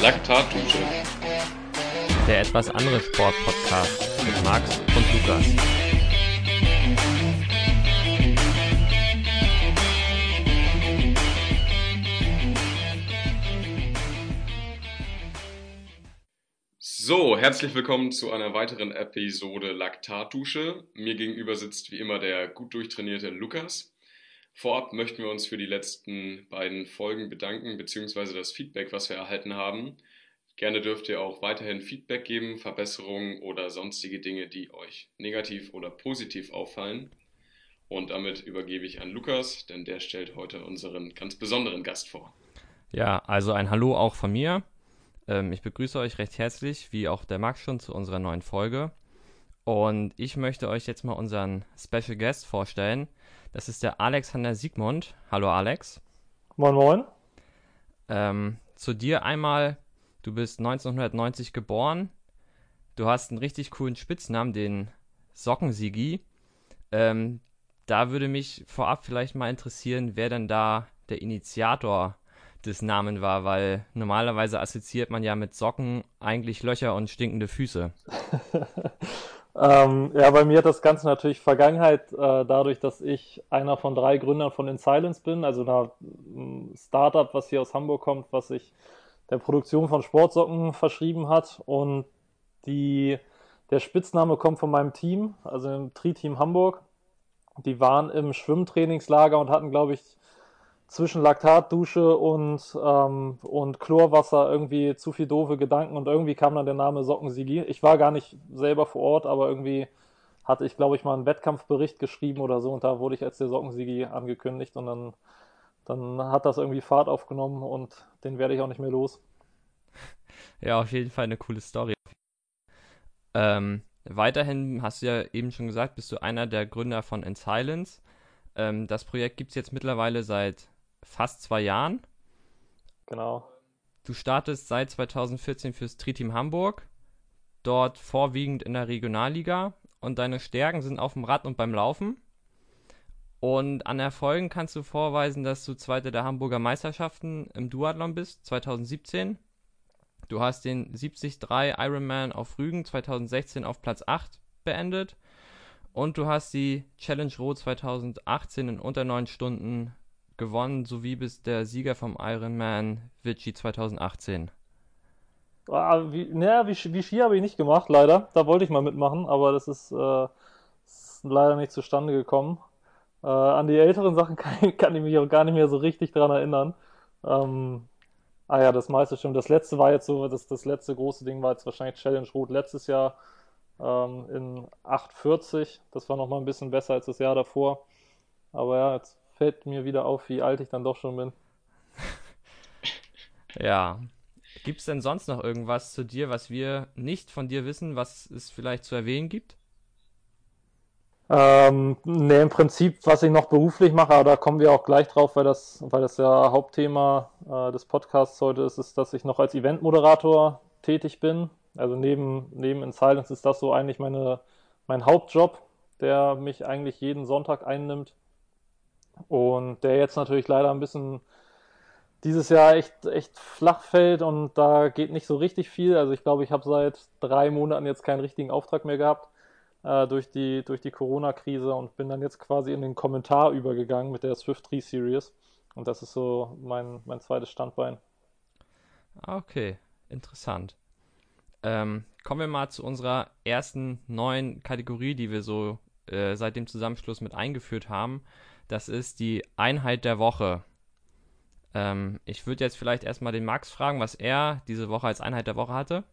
Laktatdusche. Der etwas andere Sportpodcast mit Max und Lukas. So, herzlich willkommen zu einer weiteren Episode Laktatdusche. Mir gegenüber sitzt wie immer der gut durchtrainierte Lukas. Vorab möchten wir uns für die letzten beiden Folgen bedanken, beziehungsweise das Feedback, was wir erhalten haben. Gerne dürft ihr auch weiterhin Feedback geben, Verbesserungen oder sonstige Dinge, die euch negativ oder positiv auffallen. Und damit übergebe ich an Lukas, denn der stellt heute unseren ganz besonderen Gast vor. Ja, also ein Hallo auch von mir. Ähm, ich begrüße euch recht herzlich, wie auch der Max schon, zu unserer neuen Folge. Und ich möchte euch jetzt mal unseren Special Guest vorstellen. Das ist der Alexander Siegmund. Hallo Alex. Moin Moin. Ähm, zu dir einmal, du bist 1990 geboren. Du hast einen richtig coolen Spitznamen, den Sockensigi. Ähm, da würde mich vorab vielleicht mal interessieren, wer denn da der Initiator des Namens war, weil normalerweise assoziiert man ja mit Socken eigentlich Löcher und stinkende Füße. Ähm, ja, bei mir hat das Ganze natürlich Vergangenheit, äh, dadurch, dass ich einer von drei Gründern von In Silence bin, also einer mm, Startup, was hier aus Hamburg kommt, was sich der Produktion von Sportsocken verschrieben hat. Und die, der Spitzname kommt von meinem Team, also im Tri-Team Hamburg. Die waren im Schwimmtrainingslager und hatten, glaube ich, zwischen Laktatdusche und, ähm, und Chlorwasser irgendwie zu viel doofe Gedanken und irgendwie kam dann der Name Sockensigi. Ich war gar nicht selber vor Ort, aber irgendwie hatte ich, glaube ich, mal einen Wettkampfbericht geschrieben oder so und da wurde ich als der Sockensigi angekündigt und dann, dann hat das irgendwie Fahrt aufgenommen und den werde ich auch nicht mehr los. Ja, auf jeden Fall eine coole Story. Ähm, weiterhin hast du ja eben schon gesagt, bist du einer der Gründer von In Silence. Ähm, das Projekt gibt es jetzt mittlerweile seit fast zwei Jahren. Genau. Du startest seit 2014 fürs Tri-Team Hamburg, dort vorwiegend in der Regionalliga und deine Stärken sind auf dem Rad und beim Laufen. Und an Erfolgen kannst du vorweisen, dass du Zweiter der Hamburger Meisterschaften im Duathlon bist, 2017. Du hast den 73 Ironman auf Rügen 2016 auf Platz 8 beendet. Und du hast die Challenge Rot 2018 in unter 9 Stunden gewonnen, sowie bist der Sieger vom Ironman Vichy 2018. Ah, wie, naja, wie, wie Ski habe ich nicht gemacht, leider. Da wollte ich mal mitmachen, aber das ist, äh, ist leider nicht zustande gekommen. Äh, an die älteren Sachen kann, kann, ich mich auch gar nicht mehr so richtig dran erinnern. Ähm, ah ja, das meiste stimmt. Das letzte war jetzt so, das, das letzte große Ding war jetzt wahrscheinlich Challenge Rot letztes Jahr ähm, in 8,40. Das war nochmal ein bisschen besser als das Jahr davor. Aber ja, jetzt fällt mir wieder auf, wie alt ich dann doch schon bin. ja. Gibt es denn sonst noch irgendwas zu dir, was wir nicht von dir wissen, was es vielleicht zu erwähnen gibt? Ähm, ne, im Prinzip, was ich noch beruflich mache, aber da kommen wir auch gleich drauf, weil das, weil das ja Hauptthema äh, des Podcasts heute ist, ist, dass ich noch als Eventmoderator tätig bin. Also neben, neben In Silence ist das so eigentlich meine, mein Hauptjob, der mich eigentlich jeden Sonntag einnimmt. Und der jetzt natürlich leider ein bisschen dieses Jahr echt, echt flach fällt und da geht nicht so richtig viel. Also ich glaube, ich habe seit drei Monaten jetzt keinen richtigen Auftrag mehr gehabt äh, durch die, durch die Corona-Krise und bin dann jetzt quasi in den Kommentar übergegangen mit der Swift 3 Series. Und das ist so mein, mein zweites Standbein. Ah, okay, interessant. Ähm, kommen wir mal zu unserer ersten neuen Kategorie, die wir so äh, seit dem Zusammenschluss mit eingeführt haben. Das ist die Einheit der Woche. Ähm, ich würde jetzt vielleicht erstmal den Max fragen, was er diese Woche als Einheit der Woche hatte.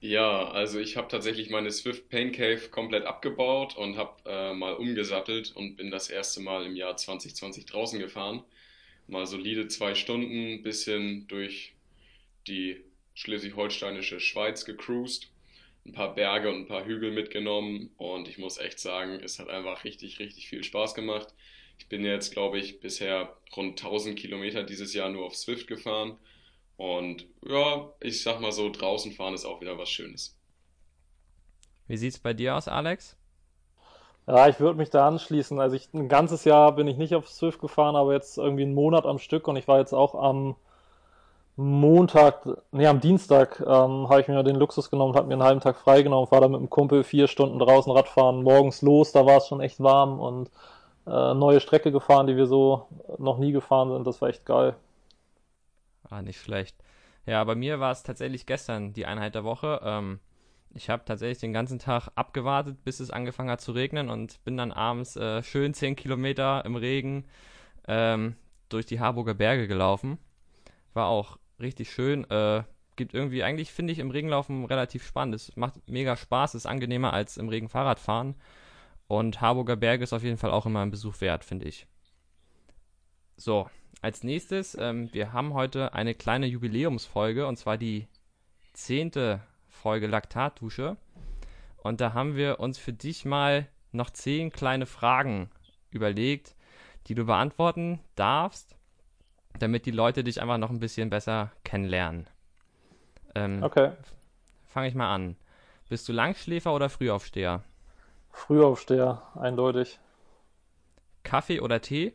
Ja, also ich habe tatsächlich meine Swift Pain Cave komplett abgebaut und habe äh, mal umgesattelt und bin das erste Mal im Jahr 2020 draußen gefahren. Mal solide zwei Stunden, bisschen durch die schleswig-holsteinische Schweiz gecruised, ein paar Berge und ein paar Hügel mitgenommen und ich muss echt sagen, es hat einfach richtig, richtig viel Spaß gemacht. Ich bin jetzt, glaube ich, bisher rund 1000 Kilometer dieses Jahr nur auf Swift gefahren und ja, ich sag mal so, draußen fahren ist auch wieder was Schönes. Wie sieht es bei dir aus, Alex? Ja, ich würde mich da anschließen. Also ich, ein ganzes Jahr bin ich nicht auf Swift gefahren, aber jetzt irgendwie einen Monat am Stück und ich war jetzt auch am Montag, nee, am Dienstag ähm, habe ich mir den Luxus genommen, habe mir einen halben Tag freigenommen, war da mit dem Kumpel vier Stunden draußen Radfahren, morgens los, da war es schon echt warm und äh, neue Strecke gefahren, die wir so noch nie gefahren sind. Das war echt geil. Ah, nicht schlecht. Ja, bei mir war es tatsächlich gestern die Einheit der Woche. Ähm, ich habe tatsächlich den ganzen Tag abgewartet, bis es angefangen hat zu regnen und bin dann abends äh, schön 10 Kilometer im Regen ähm, durch die Harburger Berge gelaufen. War auch richtig schön. Äh, gibt irgendwie, eigentlich finde ich im Regenlaufen relativ spannend. Es macht mega Spaß, ist angenehmer als im Regen Fahrrad fahren. Und Harburger Berge ist auf jeden Fall auch immer ein Besuch wert, finde ich. So, als nächstes, ähm, wir haben heute eine kleine Jubiläumsfolge und zwar die zehnte Folge Laktatdusche. Und da haben wir uns für dich mal noch zehn kleine Fragen überlegt, die du beantworten darfst, damit die Leute dich einfach noch ein bisschen besser kennenlernen. Ähm, okay. Fange ich mal an. Bist du Langschläfer oder Frühaufsteher? Frühaufsteher, eindeutig. Kaffee oder Tee?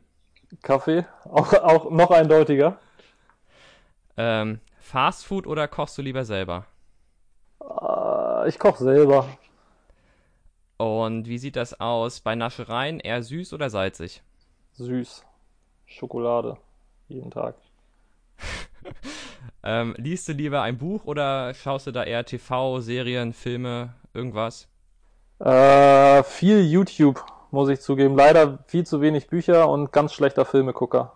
Kaffee, auch, auch noch eindeutiger. Ähm, Fast Food oder kochst du lieber selber? Äh, ich koche selber. Und wie sieht das aus bei Naschereien? Eher süß oder salzig? Süß. Schokolade. Jeden Tag. ähm, liest du lieber ein Buch oder schaust du da eher TV, Serien, Filme, irgendwas? Äh, viel YouTube, muss ich zugeben. Leider viel zu wenig Bücher und ganz schlechter Filmegucker.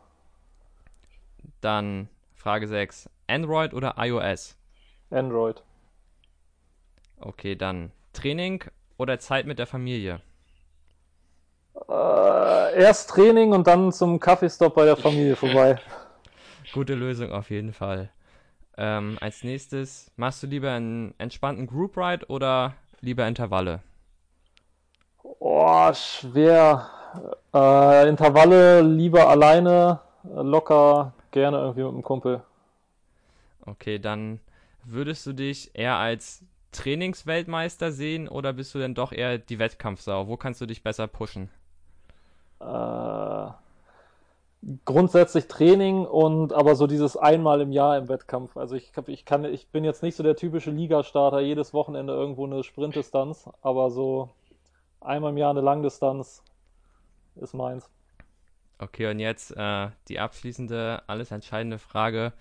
Dann Frage 6. Android oder iOS? Android. Okay, dann Training oder Zeit mit der Familie? Äh, erst Training und dann zum Kaffeestopp bei der Familie vorbei. Gute Lösung auf jeden Fall. Ähm, als nächstes, machst du lieber einen entspannten Group Ride oder lieber Intervalle? Oh, schwer. Äh, Intervalle lieber alleine, locker, gerne irgendwie mit einem Kumpel. Okay, dann würdest du dich eher als Trainingsweltmeister sehen oder bist du denn doch eher die Wettkampfsau? Wo kannst du dich besser pushen? Äh, grundsätzlich Training und aber so dieses einmal im Jahr im Wettkampf. Also ich, ich kann, ich bin jetzt nicht so der typische Ligastarter, jedes Wochenende irgendwo eine Sprintdistanz, aber so einmal im Jahr eine Langdistanz ist meins. Okay, und jetzt äh, die abschließende, alles entscheidende Frage.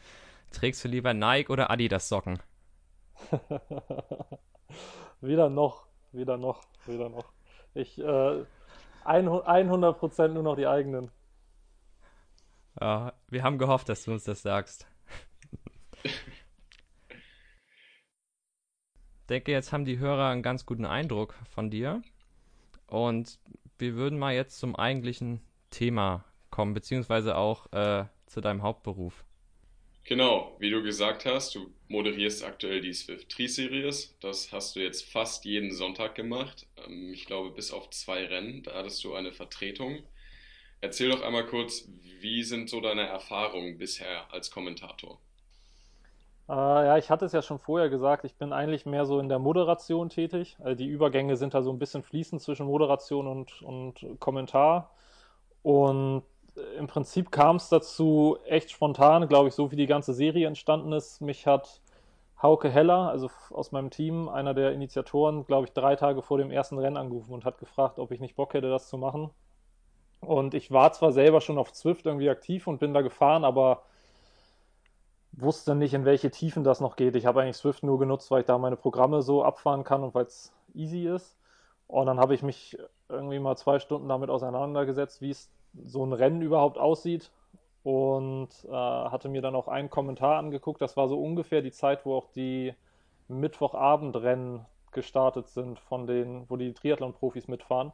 Trägst du lieber Nike oder Adidas Socken? wieder noch, wieder noch, wieder noch. Ich, äh, 100% nur noch die eigenen. Ja, wir haben gehofft, dass du uns das sagst. Ich denke, jetzt haben die Hörer einen ganz guten Eindruck von dir. Und wir würden mal jetzt zum eigentlichen Thema kommen, beziehungsweise auch äh, zu deinem Hauptberuf. Genau, wie du gesagt hast, du moderierst aktuell die Swift Tree Series. Das hast du jetzt fast jeden Sonntag gemacht. Ähm, ich glaube, bis auf zwei Rennen, da hattest du eine Vertretung. Erzähl doch einmal kurz, wie sind so deine Erfahrungen bisher als Kommentator? Äh, ja, ich hatte es ja schon vorher gesagt, ich bin eigentlich mehr so in der Moderation tätig. Also die Übergänge sind da so ein bisschen fließend zwischen Moderation und, und Kommentar. Und im Prinzip kam es dazu echt spontan, glaube ich, so wie die ganze Serie entstanden ist. Mich hat Hauke Heller, also aus meinem Team, einer der Initiatoren, glaube ich, drei Tage vor dem ersten Rennen angerufen und hat gefragt, ob ich nicht Bock hätte, das zu machen. Und ich war zwar selber schon auf Zwift irgendwie aktiv und bin da gefahren, aber wusste nicht, in welche Tiefen das noch geht. Ich habe eigentlich Swift nur genutzt, weil ich da meine Programme so abfahren kann und weil es easy ist. Und dann habe ich mich irgendwie mal zwei Stunden damit auseinandergesetzt, wie es so ein Rennen überhaupt aussieht und äh, hatte mir dann auch einen Kommentar angeguckt. Das war so ungefähr die Zeit, wo auch die Mittwochabendrennen gestartet sind, von den, wo die Triathlon-Profis mitfahren.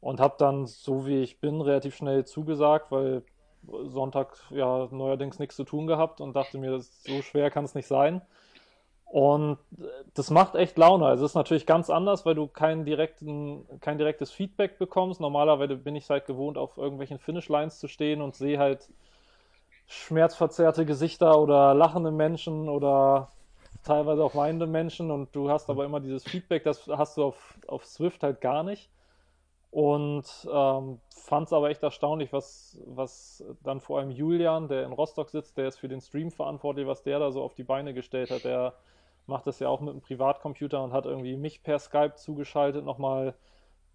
Und habe dann, so wie ich bin, relativ schnell zugesagt, weil Sonntag ja neuerdings nichts zu tun gehabt und dachte mir, so schwer kann es nicht sein. Und das macht echt Laune. Also es ist natürlich ganz anders, weil du kein, direkten, kein direktes Feedback bekommst. Normalerweise bin ich halt gewohnt, auf irgendwelchen Finishlines zu stehen und sehe halt schmerzverzerrte Gesichter oder lachende Menschen oder teilweise auch weinende Menschen und du hast aber immer dieses Feedback, das hast du auf, auf Swift halt gar nicht. und ähm, fand es aber echt erstaunlich, was, was dann vor allem Julian, der in Rostock sitzt, der ist für den Stream verantwortlich, was der da so auf die Beine gestellt hat. Der macht das ja auch mit einem Privatcomputer und hat irgendwie mich per Skype zugeschaltet, nochmal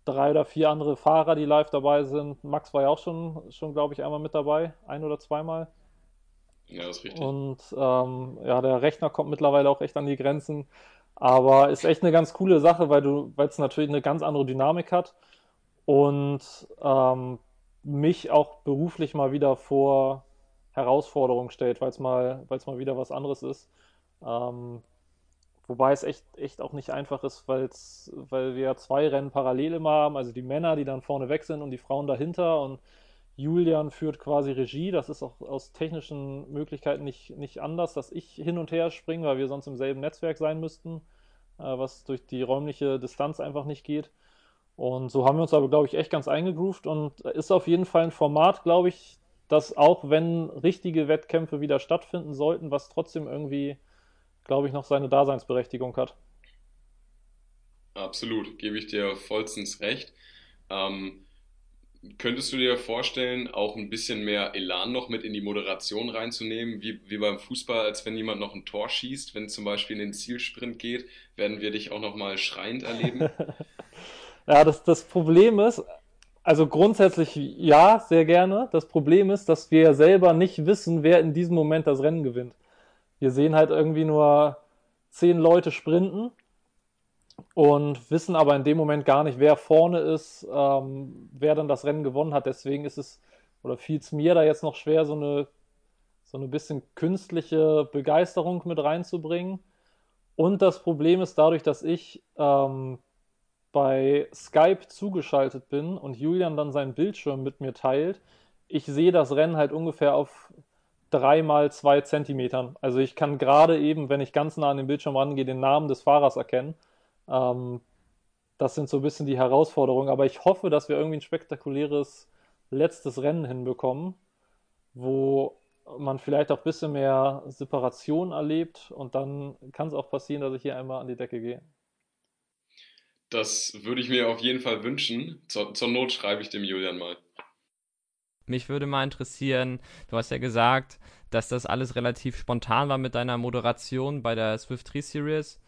drei oder vier andere Fahrer, die live dabei sind. Max war ja auch schon, schon glaube ich, einmal mit dabei, ein oder zweimal. Ja, das ist richtig. Und ähm, ja, der Rechner kommt mittlerweile auch echt an die Grenzen. Aber ist echt eine ganz coole Sache, weil du, weil es natürlich eine ganz andere Dynamik hat und ähm, mich auch beruflich mal wieder vor Herausforderungen stellt, weil es mal, weil es mal wieder was anderes ist. Ähm, wobei es echt, echt auch nicht einfach ist, weil's, weil wir zwei Rennen parallel immer haben, also die Männer, die dann vorne weg sind und die Frauen dahinter und Julian führt quasi Regie. Das ist auch aus technischen Möglichkeiten nicht, nicht anders, dass ich hin und her springe, weil wir sonst im selben Netzwerk sein müssten, äh, was durch die räumliche Distanz einfach nicht geht. Und so haben wir uns aber, glaube ich, echt ganz eingegroovt und ist auf jeden Fall ein Format, glaube ich, das auch wenn richtige Wettkämpfe wieder stattfinden sollten, was trotzdem irgendwie, glaube ich, noch seine Daseinsberechtigung hat. Absolut, gebe ich dir vollstens recht. Ähm, Könntest du dir vorstellen, auch ein bisschen mehr Elan noch mit in die Moderation reinzunehmen, wie, wie beim Fußball, als wenn jemand noch ein Tor schießt, wenn zum Beispiel in den Zielsprint geht, werden wir dich auch noch mal schreiend erleben? ja, das, das Problem ist, also grundsätzlich ja, sehr gerne. Das Problem ist, dass wir selber nicht wissen, wer in diesem Moment das Rennen gewinnt. Wir sehen halt irgendwie nur zehn Leute sprinten und wissen aber in dem Moment gar nicht, wer vorne ist, ähm, wer dann das Rennen gewonnen hat. Deswegen ist es, oder fiel es mir da jetzt noch schwer, so eine, so eine bisschen künstliche Begeisterung mit reinzubringen. Und das Problem ist dadurch, dass ich ähm, bei Skype zugeschaltet bin und Julian dann seinen Bildschirm mit mir teilt, ich sehe das Rennen halt ungefähr auf drei mal zwei Zentimetern. Also ich kann gerade eben, wenn ich ganz nah an den Bildschirm rangehe, den Namen des Fahrers erkennen. Ähm, das sind so ein bisschen die Herausforderungen. Aber ich hoffe, dass wir irgendwie ein spektakuläres letztes Rennen hinbekommen, wo man vielleicht auch ein bisschen mehr Separation erlebt und dann kann es auch passieren, dass ich hier einmal an die Decke gehe. Das würde ich mir auf jeden Fall wünschen. Zur, zur Not schreibe ich dem Julian mal. Mich würde mal interessieren, du hast ja gesagt, dass das alles relativ spontan war mit deiner Moderation bei der Swift 3 Series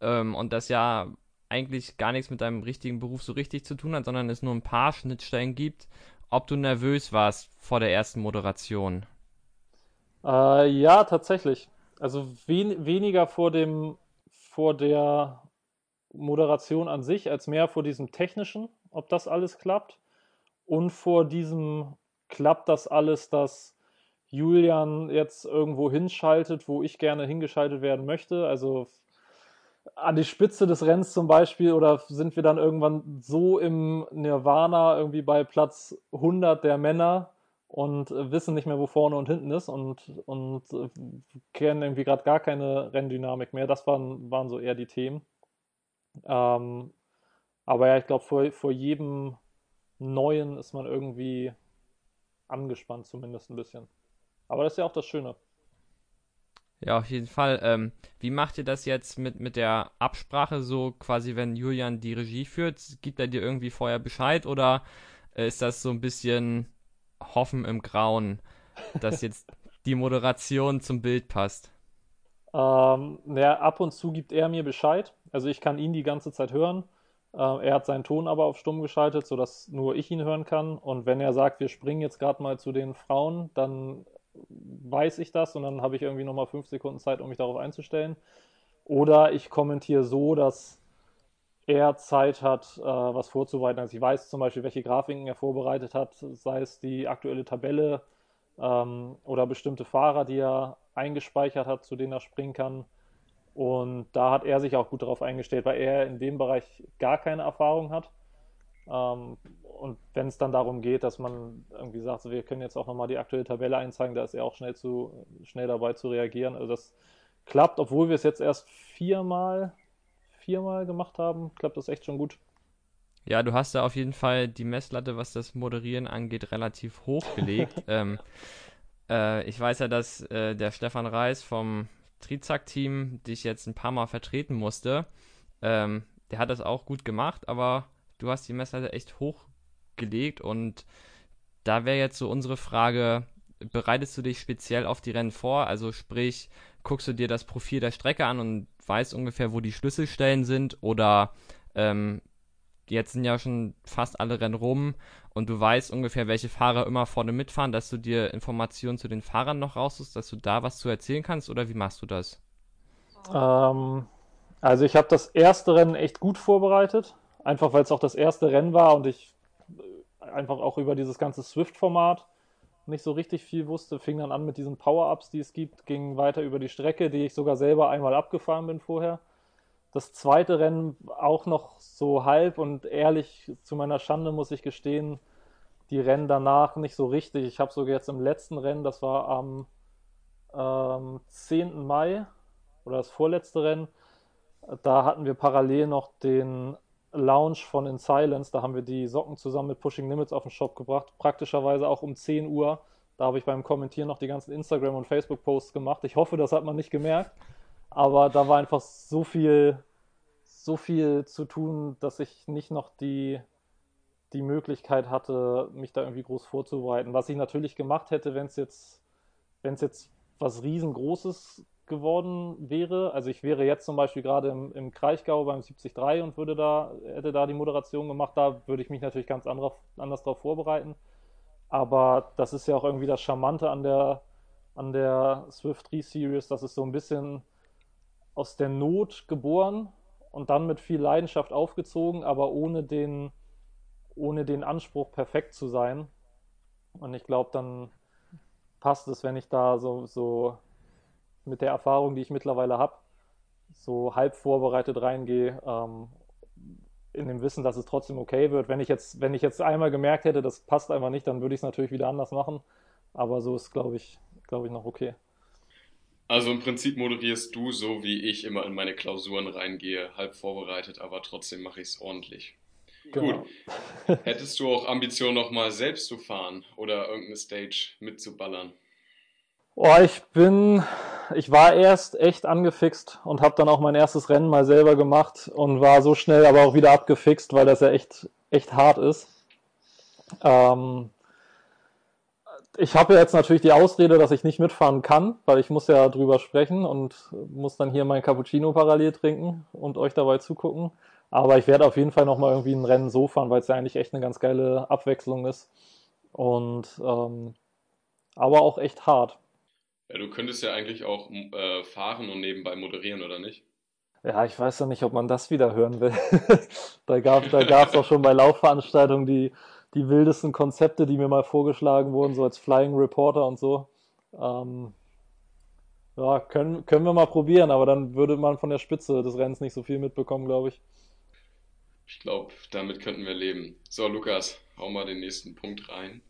ähm, und das ja eigentlich gar nichts mit deinem richtigen Beruf so richtig zu tun hat, sondern es nur ein paar Schnittstellen gibt, ob du nervös warst vor der ersten Moderation. Äh, ja, tatsächlich. Also wen weniger vor dem, vor der Moderation an sich, als mehr vor diesem technischen, ob das alles klappt. Und vor diesem klappt das alles, dass Julian jetzt irgendwo hinschaltet, wo ich gerne hingeschaltet werden möchte. Also an die Spitze des Rennens zum Beispiel oder sind wir dann irgendwann so im Nirvana irgendwie bei Platz 100 der Männer und wissen nicht mehr, wo vorne und hinten ist und, und kennen irgendwie gerade gar keine Renndynamik mehr. Das waren, waren so eher die Themen. Ähm, aber ja, ich glaube, vor, vor jedem Neuen ist man irgendwie angespannt, zumindest ein bisschen. Aber das ist ja auch das Schöne. Ja, auf jeden Fall. Ähm, wie macht ihr das jetzt mit, mit der Absprache so quasi, wenn Julian die Regie führt? Gibt er dir irgendwie vorher Bescheid oder äh, ist das so ein bisschen Hoffen im Grauen, dass jetzt die Moderation zum Bild passt? Ähm, ja, ab und zu gibt er mir Bescheid. Also ich kann ihn die ganze Zeit hören. Äh, er hat seinen Ton aber auf stumm geschaltet, sodass nur ich ihn hören kann. Und wenn er sagt, wir springen jetzt gerade mal zu den Frauen, dann weiß ich das und dann habe ich irgendwie nochmal fünf Sekunden Zeit, um mich darauf einzustellen. Oder ich kommentiere so, dass er Zeit hat, äh, was vorzubereiten. Also ich weiß zum Beispiel, welche Grafiken er vorbereitet hat, sei es die aktuelle Tabelle ähm, oder bestimmte Fahrer, die er eingespeichert hat, zu denen er springen kann. Und da hat er sich auch gut darauf eingestellt, weil er in dem Bereich gar keine Erfahrung hat. Ähm, und wenn es dann darum geht, dass man irgendwie sagt, so, wir können jetzt auch nochmal die aktuelle Tabelle einzeigen, da ist er auch schnell, zu, schnell dabei zu reagieren. Also das klappt, obwohl wir es jetzt erst viermal, viermal gemacht haben, klappt das echt schon gut. Ja, du hast da auf jeden Fall die Messlatte, was das Moderieren angeht, relativ hochgelegt. ähm, äh, ich weiß ja, dass äh, der Stefan Reis vom Trizak-Team dich jetzt ein paar Mal vertreten musste. Ähm, der hat das auch gut gemacht, aber du hast die Messlatte echt hochgelegt und da wäre jetzt so unsere Frage, bereitest du dich speziell auf die Rennen vor? Also sprich, guckst du dir das Profil der Strecke an und weißt ungefähr, wo die Schlüsselstellen sind oder ähm, jetzt sind ja schon fast alle Rennen rum und du weißt ungefähr, welche Fahrer immer vorne mitfahren, dass du dir Informationen zu den Fahrern noch raussuchst, dass du da was zu erzählen kannst oder wie machst du das? Ähm, also ich habe das erste Rennen echt gut vorbereitet, einfach weil es auch das erste Rennen war und ich einfach auch über dieses ganze Swift-Format nicht so richtig viel wusste, fing dann an mit diesen Power-Ups, die es gibt, ging weiter über die Strecke, die ich sogar selber einmal abgefahren bin vorher das zweite Rennen auch noch so halb und ehrlich zu meiner Schande muss ich gestehen, die Rennen danach nicht so richtig. Ich habe sogar jetzt im letzten Rennen, das war am ähm, 10. Mai oder das vorletzte Rennen, da hatten wir parallel noch den Lounge von In Silence. Da haben wir die Socken zusammen mit Pushing Limits auf den Shop gebracht, praktischerweise auch um 10 Uhr. Da habe ich beim Kommentieren noch die ganzen Instagram- und Facebook-Posts gemacht. Ich hoffe, das hat man nicht gemerkt. Aber da war einfach so viel, so viel zu tun, dass ich nicht noch die, die Möglichkeit hatte, mich da irgendwie groß vorzubereiten. Was ich natürlich gemacht hätte, wenn es jetzt, wenn es jetzt was riesengroßes geworden wäre. Also ich wäre jetzt zum Beispiel gerade im, im Kraichgau beim 73 und würde da, hätte da die Moderation gemacht. Da würde ich mich natürlich ganz anderer, anders darauf vorbereiten. Aber das ist ja auch irgendwie das Charmante an der, an der Swift 3 Series, dass es so ein bisschen aus der Not geboren und dann mit viel Leidenschaft aufgezogen, aber ohne den, ohne den Anspruch, perfekt zu sein. Und ich glaube, dann passt es, wenn ich da so, so mit der Erfahrung, die ich mittlerweile habe, so halb vorbereitet reingehe, ähm, in dem Wissen, dass es trotzdem okay wird. Wenn ich jetzt, wenn ich jetzt einmal gemerkt hätte, das passt einfach nicht, dann würde ich es natürlich wieder anders machen. Aber so ist, glaube ich, glaube ich, noch okay. Also im Prinzip moderierst du so, wie ich immer in meine Klausuren reingehe, halb vorbereitet, aber trotzdem mache ich es ordentlich. Genau. Gut. Hättest du auch Ambition, nochmal selbst zu fahren oder irgendeine Stage mitzuballern? Oh, ich bin, ich war erst echt angefixt und habe dann auch mein erstes Rennen mal selber gemacht und war so schnell aber auch wieder abgefixt, weil das ja echt, echt hart ist. Ähm, ich habe jetzt natürlich die Ausrede, dass ich nicht mitfahren kann, weil ich muss ja drüber sprechen und muss dann hier mein Cappuccino parallel trinken und euch dabei zugucken. Aber ich werde auf jeden Fall nochmal irgendwie ein Rennen so fahren, weil es ja eigentlich echt eine ganz geile Abwechslung ist. Und ähm, aber auch echt hart. Ja, du könntest ja eigentlich auch äh, fahren und nebenbei moderieren, oder nicht? Ja, ich weiß ja nicht, ob man das wieder hören will. da gab es da auch schon bei Laufveranstaltungen die die wildesten Konzepte, die mir mal vorgeschlagen wurden, so als Flying Reporter und so. Ähm, ja, können, können wir mal probieren, aber dann würde man von der Spitze des Rennens nicht so viel mitbekommen, glaube ich. Ich glaube, damit könnten wir leben. So, Lukas, hau mal den nächsten Punkt rein.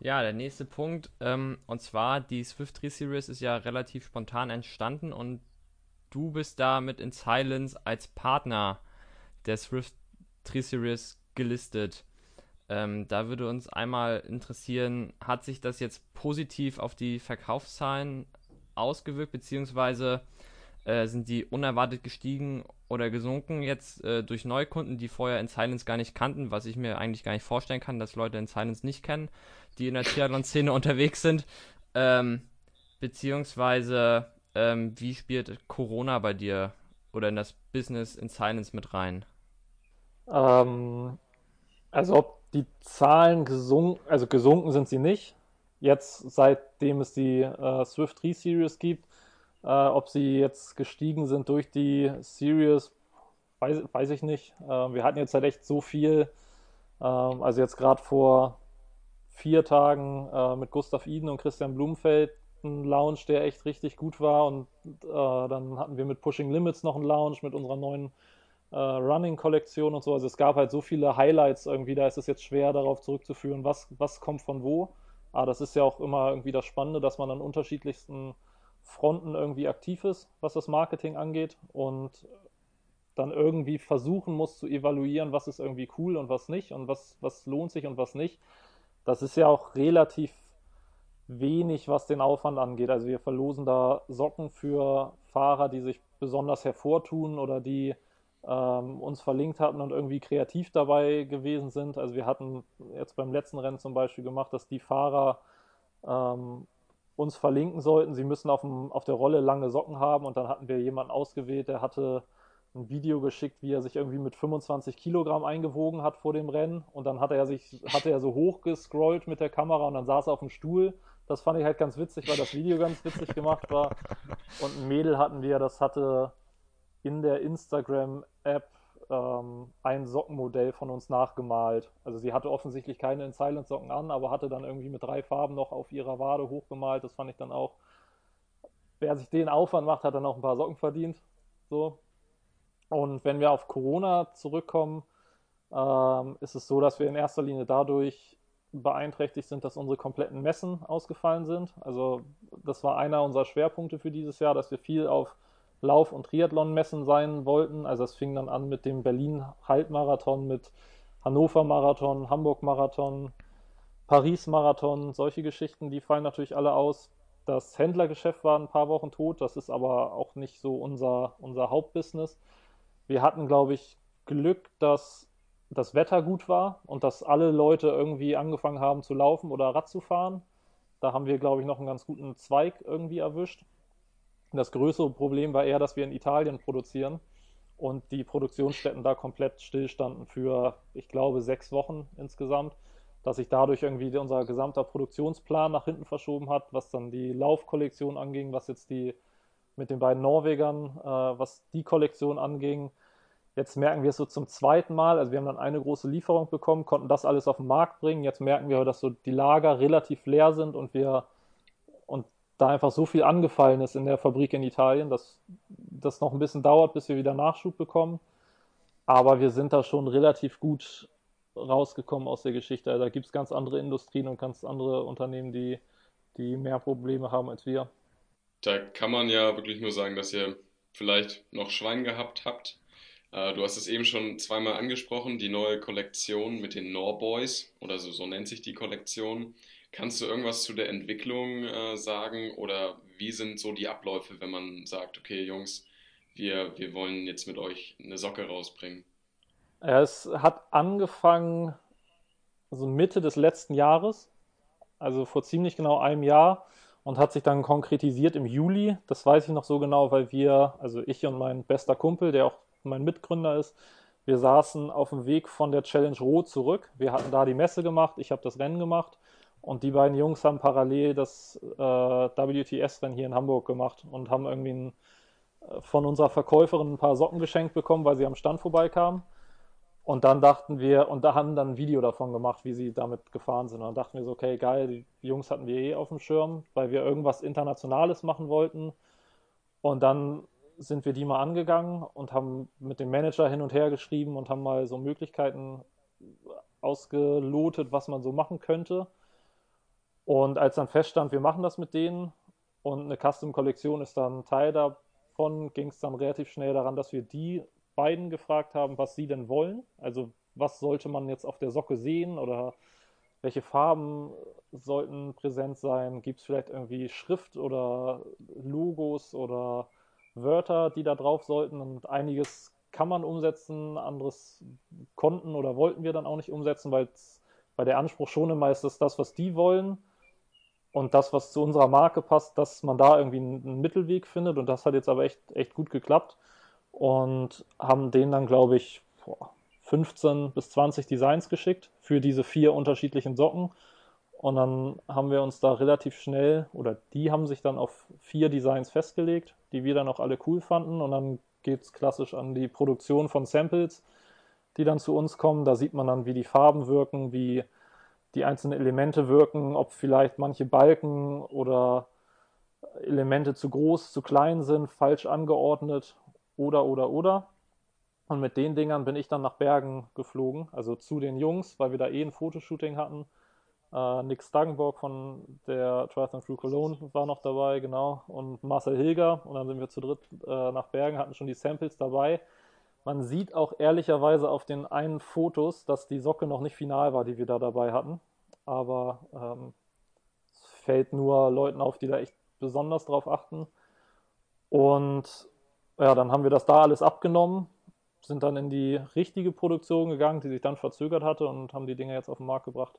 Ja, der nächste Punkt, ähm, und zwar die Swift 3 Series ist ja relativ spontan entstanden und du bist da mit in Silence als Partner der Swift 3 Series gelistet. Ähm, da würde uns einmal interessieren, hat sich das jetzt positiv auf die Verkaufszahlen ausgewirkt, beziehungsweise äh, sind die unerwartet gestiegen oder gesunken jetzt äh, durch Neukunden, die vorher in Silence gar nicht kannten, was ich mir eigentlich gar nicht vorstellen kann, dass Leute in Silence nicht kennen, die in der Triathlon-Szene unterwegs sind. Ähm, beziehungsweise, ähm, wie spielt Corona bei dir oder in das Business in Silence mit rein? Ähm, also ob die Zahlen gesunken, also gesunken sind sie nicht. Jetzt, seitdem es die äh, Swift 3 Series gibt, äh, ob sie jetzt gestiegen sind durch die Series, weiß, weiß ich nicht. Äh, wir hatten jetzt halt echt so viel. Ähm, also jetzt gerade vor vier Tagen äh, mit Gustav Iden und Christian Blumenfeld einen Lounge, der echt richtig gut war. Und äh, dann hatten wir mit Pushing Limits noch einen Lounge mit unserer neuen äh, Running-Kollektion und so. Also es gab halt so viele Highlights irgendwie, da ist es jetzt schwer darauf zurückzuführen, was, was kommt von wo. Aber das ist ja auch immer irgendwie das Spannende, dass man an unterschiedlichsten Fronten irgendwie aktiv ist, was das Marketing angeht und dann irgendwie versuchen muss zu evaluieren, was ist irgendwie cool und was nicht und was, was lohnt sich und was nicht. Das ist ja auch relativ wenig, was den Aufwand angeht. Also wir verlosen da Socken für Fahrer, die sich besonders hervortun oder die ähm, uns verlinkt hatten und irgendwie kreativ dabei gewesen sind. Also wir hatten jetzt beim letzten Rennen zum Beispiel gemacht, dass die Fahrer ähm, uns verlinken sollten. Sie müssen auf, dem, auf der Rolle lange Socken haben und dann hatten wir jemanden ausgewählt, der hatte ein Video geschickt, wie er sich irgendwie mit 25 Kilogramm eingewogen hat vor dem Rennen und dann hat er sich, hatte er so hoch gescrollt mit der Kamera und dann saß er auf dem Stuhl. Das fand ich halt ganz witzig, weil das Video ganz witzig gemacht war. Und ein Mädel hatten wir, das hatte in der Instagram-App ähm, ein Sockenmodell von uns nachgemalt. Also sie hatte offensichtlich keine In Silent Socken an, aber hatte dann irgendwie mit drei Farben noch auf ihrer Wade hochgemalt. Das fand ich dann auch. Wer sich den Aufwand macht, hat dann auch ein paar Socken verdient. So. Und wenn wir auf Corona zurückkommen, ähm, ist es so, dass wir in erster Linie dadurch beeinträchtigt sind, dass unsere kompletten Messen ausgefallen sind. Also das war einer unserer Schwerpunkte für dieses Jahr, dass wir viel auf Lauf- und Triathlon-Messen sein wollten. Also es fing dann an mit dem Berlin-Halbmarathon, mit Hannover-Marathon, Hamburg-Marathon, Paris-Marathon, solche Geschichten, die fallen natürlich alle aus. Das Händlergeschäft war ein paar Wochen tot, das ist aber auch nicht so unser, unser Hauptbusiness. Wir hatten, glaube ich, Glück, dass das Wetter gut war und dass alle Leute irgendwie angefangen haben zu laufen oder Rad zu fahren. Da haben wir, glaube ich, noch einen ganz guten Zweig irgendwie erwischt. Das größere Problem war eher, dass wir in Italien produzieren und die Produktionsstätten da komplett stillstanden für, ich glaube, sechs Wochen insgesamt, dass sich dadurch irgendwie unser gesamter Produktionsplan nach hinten verschoben hat, was dann die Laufkollektion anging, was jetzt die mit den beiden Norwegern, äh, was die Kollektion anging. Jetzt merken wir es so zum zweiten Mal, also wir haben dann eine große Lieferung bekommen, konnten das alles auf den Markt bringen. Jetzt merken wir, dass so die Lager relativ leer sind und wir da einfach so viel angefallen ist in der Fabrik in Italien, dass das noch ein bisschen dauert, bis wir wieder Nachschub bekommen. Aber wir sind da schon relativ gut rausgekommen aus der Geschichte. Da gibt es ganz andere Industrien und ganz andere Unternehmen, die, die mehr Probleme haben als wir. Da kann man ja wirklich nur sagen, dass ihr vielleicht noch Schwein gehabt habt. Äh, du hast es eben schon zweimal angesprochen, die neue Kollektion mit den Norboys oder so, so nennt sich die Kollektion. Kannst du irgendwas zu der Entwicklung äh, sagen oder wie sind so die Abläufe, wenn man sagt, okay, Jungs, wir, wir wollen jetzt mit euch eine Socke rausbringen? Es hat angefangen so Mitte des letzten Jahres, also vor ziemlich genau einem Jahr und hat sich dann konkretisiert im Juli. Das weiß ich noch so genau, weil wir, also ich und mein bester Kumpel, der auch mein Mitgründer ist, wir saßen auf dem Weg von der Challenge Rot zurück. Wir hatten da die Messe gemacht, ich habe das Rennen gemacht und die beiden Jungs haben parallel das äh, WTS-Rennen hier in Hamburg gemacht und haben irgendwie ein, äh, von unserer Verkäuferin ein paar Socken geschenkt bekommen, weil sie am Stand vorbeikamen. Und dann dachten wir, und da haben dann ein Video davon gemacht, wie sie damit gefahren sind. Und dann dachten wir so, okay, geil, die Jungs hatten wir eh auf dem Schirm, weil wir irgendwas Internationales machen wollten. Und dann sind wir die mal angegangen und haben mit dem Manager hin und her geschrieben und haben mal so Möglichkeiten ausgelotet, was man so machen könnte. Und als dann feststand, wir machen das mit denen und eine Custom-Kollektion ist dann Teil davon, ging es dann relativ schnell daran, dass wir die beiden gefragt haben, was sie denn wollen. Also was sollte man jetzt auf der Socke sehen oder welche Farben sollten präsent sein? Gibt es vielleicht irgendwie Schrift oder Logos oder Wörter, die da drauf sollten? Und einiges kann man umsetzen, anderes konnten oder wollten wir dann auch nicht umsetzen, weil der Anspruch schon immer ist, dass das, was die wollen, und das, was zu unserer Marke passt, dass man da irgendwie einen Mittelweg findet. Und das hat jetzt aber echt, echt gut geklappt. Und haben denen dann, glaube ich, 15 bis 20 Designs geschickt für diese vier unterschiedlichen Socken. Und dann haben wir uns da relativ schnell, oder die haben sich dann auf vier Designs festgelegt, die wir dann auch alle cool fanden. Und dann geht es klassisch an die Produktion von Samples, die dann zu uns kommen. Da sieht man dann, wie die Farben wirken, wie die einzelnen Elemente wirken, ob vielleicht manche Balken oder Elemente zu groß, zu klein sind, falsch angeordnet oder oder oder. Und mit den Dingern bin ich dann nach Bergen geflogen, also zu den Jungs, weil wir da eh ein Fotoshooting hatten. Äh, Nick Stagenborg von der Triathlon Crew Cologne war noch dabei, genau, und Marcel Hilger. Und dann sind wir zu dritt äh, nach Bergen, hatten schon die Samples dabei. Man sieht auch ehrlicherweise auf den einen Fotos, dass die Socke noch nicht final war, die wir da dabei hatten. Aber ähm, es fällt nur Leuten auf, die da echt besonders drauf achten. Und ja, dann haben wir das da alles abgenommen. sind dann in die richtige Produktion gegangen, die sich dann verzögert hatte und haben die Dinge jetzt auf den Markt gebracht.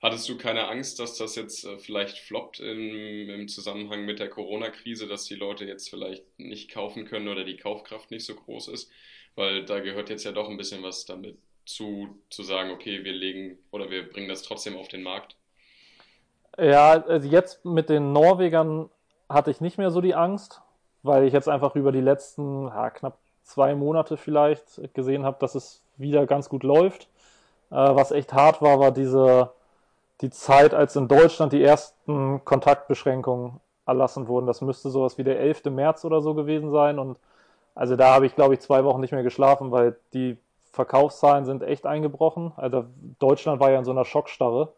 Hattest du keine Angst, dass das jetzt äh, vielleicht floppt im, im Zusammenhang mit der Corona-Krise, dass die Leute jetzt vielleicht nicht kaufen können oder die Kaufkraft nicht so groß ist? Weil da gehört jetzt ja doch ein bisschen was damit zu, zu sagen, okay, wir legen oder wir bringen das trotzdem auf den Markt. Ja, also jetzt mit den Norwegern hatte ich nicht mehr so die Angst, weil ich jetzt einfach über die letzten ja, knapp zwei Monate vielleicht gesehen habe, dass es wieder ganz gut läuft. Äh, was echt hart war, war diese die Zeit, als in Deutschland die ersten Kontaktbeschränkungen erlassen wurden. Das müsste sowas wie der 11. März oder so gewesen sein. Und also da habe ich, glaube ich, zwei Wochen nicht mehr geschlafen, weil die Verkaufszahlen sind echt eingebrochen. Also Deutschland war ja in so einer Schockstarre.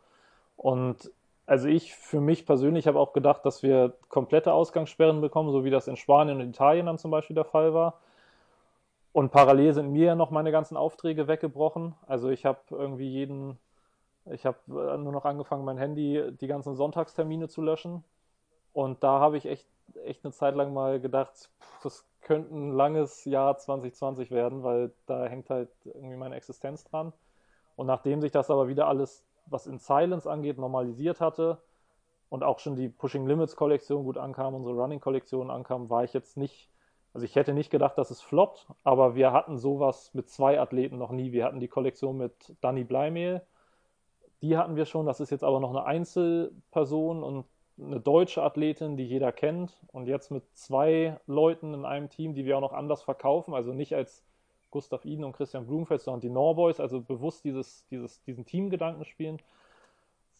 Und also ich für mich persönlich habe auch gedacht, dass wir komplette Ausgangssperren bekommen, so wie das in Spanien und Italien dann zum Beispiel der Fall war. Und parallel sind mir ja noch meine ganzen Aufträge weggebrochen. Also ich habe irgendwie jeden ich habe äh, nur noch angefangen, mein Handy, die ganzen Sonntagstermine zu löschen. Und da habe ich echt, echt eine Zeit lang mal gedacht, das könnte ein langes Jahr 2020 werden, weil da hängt halt irgendwie meine Existenz dran. Und nachdem sich das aber wieder alles, was in Silence angeht, normalisiert hatte und auch schon die Pushing Limits Kollektion gut ankam, unsere Running Kollektion ankam, war ich jetzt nicht, also ich hätte nicht gedacht, dass es floppt, aber wir hatten sowas mit zwei Athleten noch nie. Wir hatten die Kollektion mit Danny Bleimehl, die hatten wir schon. Das ist jetzt aber noch eine Einzelperson und eine deutsche Athletin, die jeder kennt. Und jetzt mit zwei Leuten in einem Team, die wir auch noch anders verkaufen. Also nicht als Gustav Iden und Christian Blumenfeld, sondern die Norboys, also bewusst dieses, dieses, diesen Teamgedanken spielen,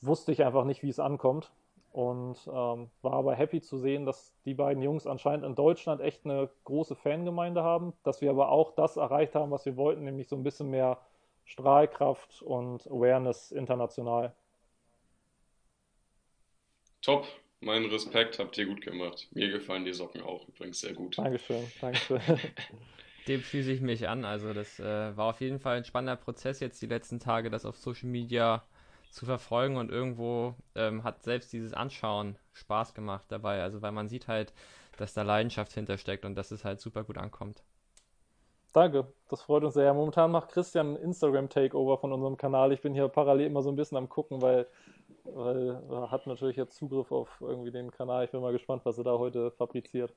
wusste ich einfach nicht, wie es ankommt. Und ähm, war aber happy zu sehen, dass die beiden Jungs anscheinend in Deutschland echt eine große Fangemeinde haben, dass wir aber auch das erreicht haben, was wir wollten, nämlich so ein bisschen mehr Strahlkraft und Awareness international. Top, mein Respekt, habt ihr gut gemacht. Mir gefallen die Socken auch übrigens sehr gut. Dankeschön, Dankeschön. Dem schließe ich mich an. Also das äh, war auf jeden Fall ein spannender Prozess jetzt die letzten Tage, das auf Social Media zu verfolgen und irgendwo ähm, hat selbst dieses Anschauen Spaß gemacht dabei. Also weil man sieht halt, dass da Leidenschaft hintersteckt und dass es halt super gut ankommt. Danke, das freut uns sehr. Momentan macht Christian ein Instagram-Takeover von unserem Kanal. Ich bin hier parallel immer so ein bisschen am gucken, weil, weil er hat natürlich jetzt Zugriff auf irgendwie den Kanal. Ich bin mal gespannt, was er da heute fabriziert.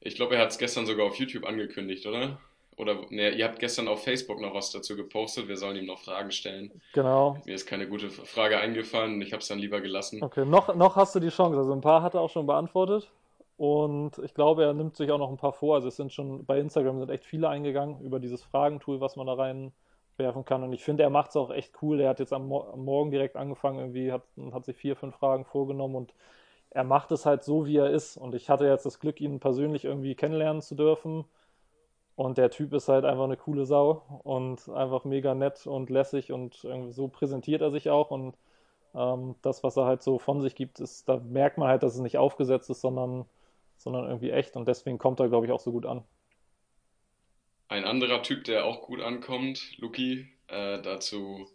Ich glaube, er hat es gestern sogar auf YouTube angekündigt, oder? Oder ne, ihr habt gestern auf Facebook noch was dazu gepostet. Wir sollen ihm noch Fragen stellen. Genau. Mir ist keine gute Frage eingefallen und ich habe es dann lieber gelassen. Okay, noch, noch hast du die Chance. Also ein paar hat er auch schon beantwortet. Und ich glaube, er nimmt sich auch noch ein paar vor. Also es sind schon bei Instagram sind echt viele eingegangen über dieses Fragentool, was man da reinwerfen kann. Und ich finde, er macht es auch echt cool. Er hat jetzt am, am, Morgen direkt angefangen, irgendwie hat, hat sich vier, fünf Fragen vorgenommen und er macht es halt so, wie er ist. Und ich hatte jetzt das Glück, ihn persönlich irgendwie kennenlernen zu dürfen. Und der Typ ist halt einfach eine coole Sau und einfach mega nett und lässig und irgendwie so präsentiert er sich auch. Und ähm, das, was er halt so von sich gibt, ist, da merkt man halt, dass es nicht aufgesetzt ist, sondern sondern irgendwie echt und deswegen kommt er, glaube ich, auch so gut an. Ein anderer Typ, der auch gut ankommt, Luki, äh, dazu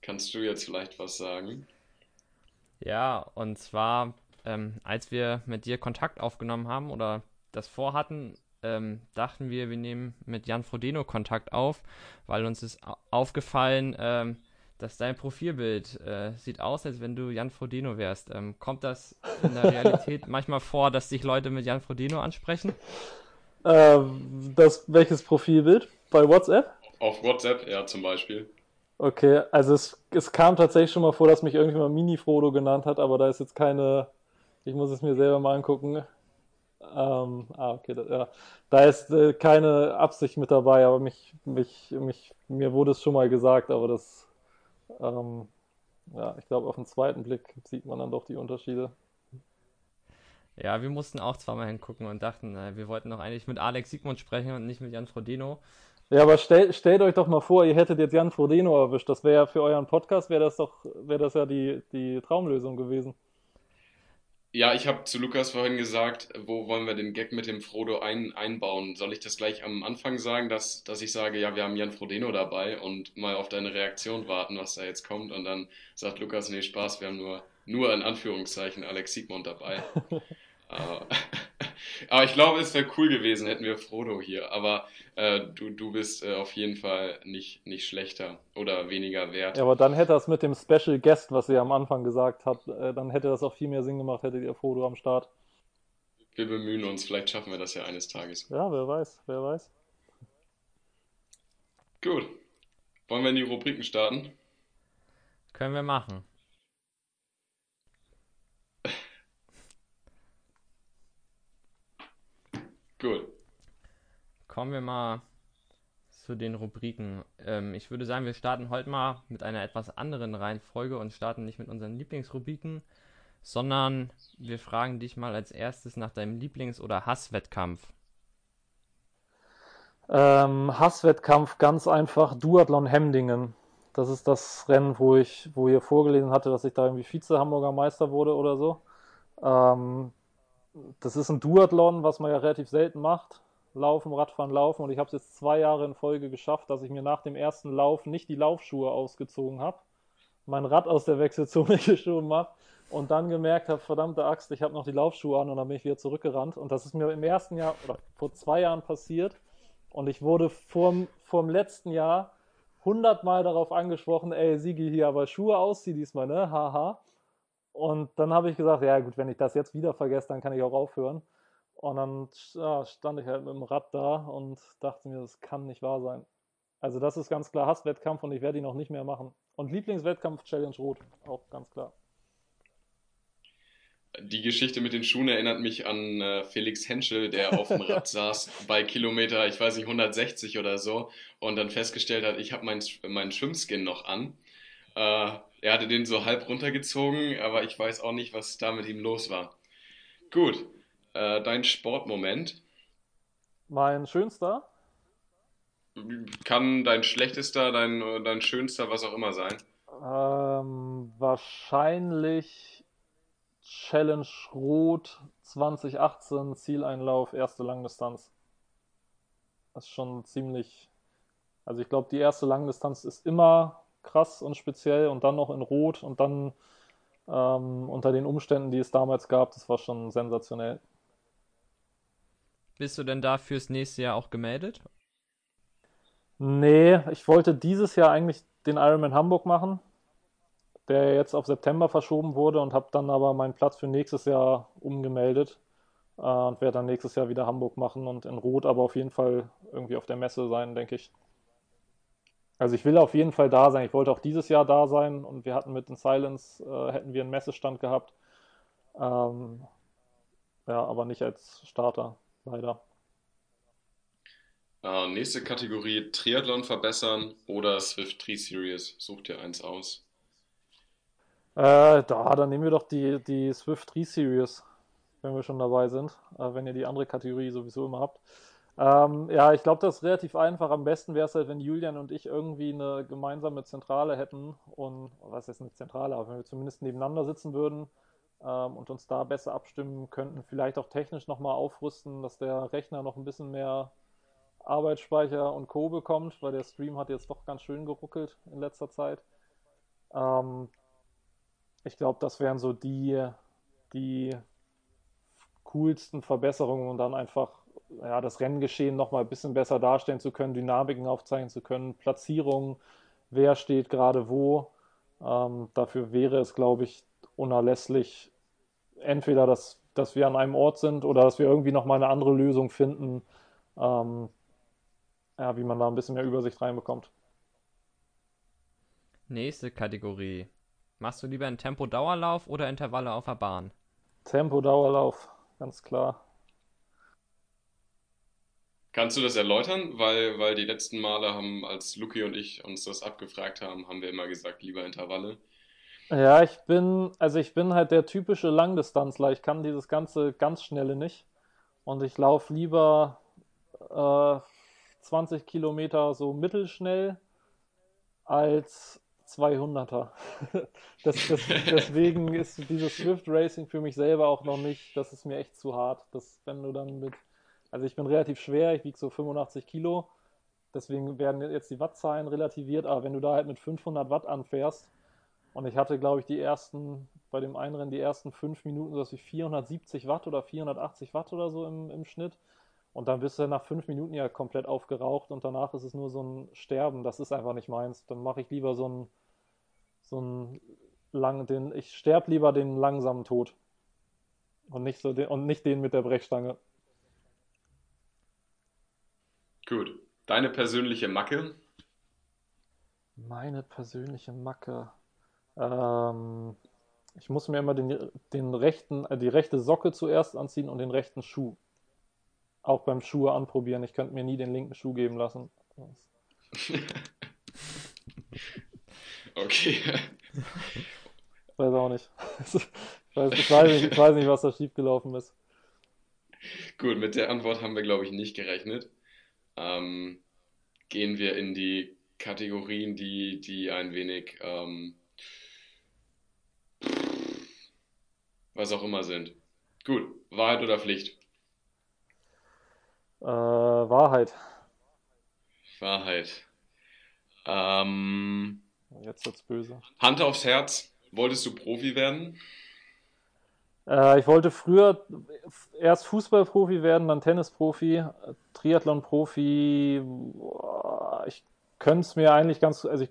kannst du jetzt vielleicht was sagen. Ja, und zwar, ähm, als wir mit dir Kontakt aufgenommen haben oder das vorhatten, ähm, dachten wir, wir nehmen mit Jan Frodeno Kontakt auf, weil uns ist aufgefallen, ähm, dass dein Profilbild äh, sieht aus, als wenn du Jan Frodeno wärst. Ähm, kommt das in der Realität manchmal vor, dass sich Leute mit Jan Frodeno ansprechen? Ähm, das, welches Profilbild? Bei WhatsApp? Auf WhatsApp, ja, zum Beispiel. Okay, also es, es kam tatsächlich schon mal vor, dass mich irgendjemand Mini-Frodo genannt hat, aber da ist jetzt keine, ich muss es mir selber mal angucken. Ähm, ah, okay, da, ja. da ist äh, keine Absicht mit dabei, aber mich, mich, mich, mir wurde es schon mal gesagt, aber das ähm, ja, ich glaube, auf den zweiten Blick sieht man dann doch die Unterschiede. Ja, wir mussten auch zweimal hingucken und dachten, wir wollten doch eigentlich mit Alex Siegmund sprechen und nicht mit Jan Frodeno. Ja, aber stell, stellt euch doch mal vor, ihr hättet jetzt Jan Frodeno erwischt. Das wäre ja für euren Podcast, wäre das doch, wäre das ja die, die Traumlösung gewesen. Ja, ich habe zu Lukas vorhin gesagt, wo wollen wir den Gag mit dem Frodo ein, einbauen? Soll ich das gleich am Anfang sagen, dass, dass ich sage, ja, wir haben Jan Frodeno dabei und mal auf deine Reaktion warten, was da jetzt kommt? Und dann sagt Lukas, nee, Spaß, wir haben nur, nur in Anführungszeichen Alex Siegmund dabei. Aber ich glaube, es wäre cool gewesen, hätten wir Frodo hier. Aber äh, du, du bist äh, auf jeden Fall nicht, nicht schlechter oder weniger wert. Ja, aber dann hätte das mit dem Special Guest, was ihr am Anfang gesagt habt, äh, dann hätte das auch viel mehr Sinn gemacht, hättet ihr Frodo am Start. Wir bemühen uns, vielleicht schaffen wir das ja eines Tages. Ja, wer weiß, wer weiß. Gut. Wollen wir in die Rubriken starten? Können wir machen. Gut. Kommen wir mal zu den Rubriken. Ähm, ich würde sagen, wir starten heute mal mit einer etwas anderen Reihenfolge und starten nicht mit unseren Lieblingsrubriken, sondern wir fragen dich mal als erstes nach deinem Lieblings- oder Hasswettkampf. Ähm, Hasswettkampf ganz einfach Duathlon Hemdingen. Das ist das Rennen, wo ich, wo ihr vorgelesen hatte, dass ich da irgendwie Vize-Hamburger Meister wurde oder so. Ähm, das ist ein Duathlon, was man ja relativ selten macht. Laufen, Radfahren, Laufen. Und ich habe es jetzt zwei Jahre in Folge geschafft, dass ich mir nach dem ersten Lauf nicht die Laufschuhe ausgezogen habe, mein Rad aus der Wechselzone geschoben habe und dann gemerkt habe, verdammte Axt, ich habe noch die Laufschuhe an und dann bin ich wieder zurückgerannt. Und das ist mir im ersten Jahr oder vor zwei Jahren passiert. Und ich wurde vorm, vorm letzten Jahr hundertmal darauf angesprochen, ey, Sigi, hier aber Schuhe ausziehen diesmal, ne? Haha. Und dann habe ich gesagt, ja gut, wenn ich das jetzt wieder vergesse, dann kann ich auch aufhören. Und dann ja, stand ich halt mit dem Rad da und dachte mir, das kann nicht wahr sein. Also das ist ganz klar Hasswettkampf und ich werde ihn auch nicht mehr machen. Und Lieblingswettkampf Challenge Rot, auch ganz klar. Die Geschichte mit den Schuhen erinnert mich an äh, Felix Henschel, der auf dem Rad saß bei Kilometer, ich weiß nicht, 160 oder so und dann festgestellt hat, ich habe meinen mein Schwimmskin noch an. Äh, er hatte den so halb runtergezogen, aber ich weiß auch nicht, was da mit ihm los war. Gut, äh, dein Sportmoment. Mein schönster? Kann dein schlechtester, dein, dein schönster, was auch immer sein. Ähm, wahrscheinlich Challenge Rot 2018 Zieleinlauf, erste Langdistanz. Das ist schon ziemlich. Also ich glaube, die erste Langdistanz ist immer krass und speziell und dann noch in Rot und dann ähm, unter den Umständen, die es damals gab, das war schon sensationell. Bist du denn da fürs nächste Jahr auch gemeldet? Nee, ich wollte dieses Jahr eigentlich den Ironman Hamburg machen, der jetzt auf September verschoben wurde und habe dann aber meinen Platz für nächstes Jahr umgemeldet äh, und werde dann nächstes Jahr wieder Hamburg machen und in Rot aber auf jeden Fall irgendwie auf der Messe sein, denke ich. Also ich will auf jeden Fall da sein. Ich wollte auch dieses Jahr da sein und wir hatten mit den Silence, äh, hätten wir einen Messestand gehabt. Ähm, ja, aber nicht als Starter, leider. Äh, nächste Kategorie Triathlon verbessern oder Swift Tree Series. Such dir eins aus. Äh, da, dann nehmen wir doch die, die Swift Tree Series, wenn wir schon dabei sind, äh, wenn ihr die andere Kategorie sowieso immer habt. Ähm, ja, ich glaube, das ist relativ einfach. Am besten wäre es halt, wenn Julian und ich irgendwie eine gemeinsame Zentrale hätten und, was ist eine Zentrale, aber wenn wir zumindest nebeneinander sitzen würden ähm, und uns da besser abstimmen könnten, vielleicht auch technisch nochmal aufrüsten, dass der Rechner noch ein bisschen mehr Arbeitsspeicher und Co. bekommt, weil der Stream hat jetzt doch ganz schön geruckelt in letzter Zeit. Ähm, ich glaube, das wären so die, die coolsten Verbesserungen und dann einfach ja, das Renngeschehen noch mal ein bisschen besser darstellen zu können, Dynamiken aufzeigen zu können, Platzierungen, wer steht gerade wo. Ähm, dafür wäre es, glaube ich, unerlässlich, entweder, dass, dass wir an einem Ort sind oder dass wir irgendwie noch mal eine andere Lösung finden, ähm, ja, wie man da ein bisschen mehr Übersicht reinbekommt. Nächste Kategorie. Machst du lieber einen Tempo-Dauerlauf oder Intervalle auf der Bahn? Tempo-Dauerlauf, ganz klar. Kannst du das erläutern? Weil, weil die letzten Male haben, als Luki und ich uns das abgefragt haben, haben wir immer gesagt, lieber Intervalle. Ja, ich bin, also ich bin halt der typische Langdistanzler. Ich kann dieses ganze ganz schnelle nicht. Und ich laufe lieber äh, 20 Kilometer so mittelschnell als 200er. das, das, deswegen ist dieses Swift Racing für mich selber auch noch nicht, das ist mir echt zu hart. dass wenn du dann mit also ich bin relativ schwer, ich wiege so 85 Kilo. Deswegen werden jetzt die Wattzahlen relativiert. Aber wenn du da halt mit 500 Watt anfährst, und ich hatte, glaube ich, die ersten bei dem Einrennen die ersten fünf Minuten so wie 470 Watt oder 480 Watt oder so im, im Schnitt. Und dann bist du nach fünf Minuten ja komplett aufgeraucht und danach ist es nur so ein Sterben. Das ist einfach nicht meins. Dann mache ich lieber so einen, so einen lang, den, ich sterbe lieber den langsamen Tod. Und nicht, so den, und nicht den mit der Brechstange. Gut. Deine persönliche Macke? Meine persönliche Macke. Ähm, ich muss mir immer den, den rechten, äh, die rechte Socke zuerst anziehen und den rechten Schuh. Auch beim Schuhe anprobieren. Ich könnte mir nie den linken Schuh geben lassen. okay. Weiß auch nicht. Ich weiß, ich, weiß nicht. ich weiß nicht, was da schiefgelaufen ist. Gut, mit der Antwort haben wir, glaube ich, nicht gerechnet. Ähm, gehen wir in die Kategorien, die, die ein wenig ähm, was auch immer sind. Gut, Wahrheit oder Pflicht? Äh, Wahrheit. Wahrheit. Ähm, Jetzt wird's böse. Hand aufs Herz, wolltest du Profi werden? Äh, ich wollte früher erst Fußballprofi werden, dann Tennisprofi, Triathlonprofi. Ich könnte es mir eigentlich ganz, also ich,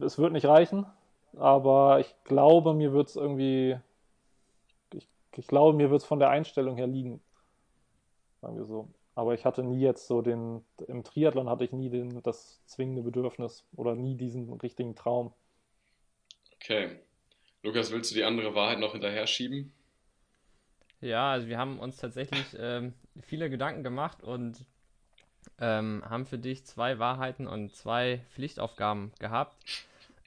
es wird nicht reichen, aber ich glaube, mir wird es irgendwie, ich, ich glaube, mir wird es von der Einstellung her liegen. Sagen wir so. Aber ich hatte nie jetzt so den, im Triathlon hatte ich nie den, das zwingende Bedürfnis oder nie diesen richtigen Traum. Okay. Lukas, willst du die andere Wahrheit noch hinterher schieben? Ja, also wir haben uns tatsächlich ähm, viele Gedanken gemacht und ähm, haben für dich zwei Wahrheiten und zwei Pflichtaufgaben gehabt.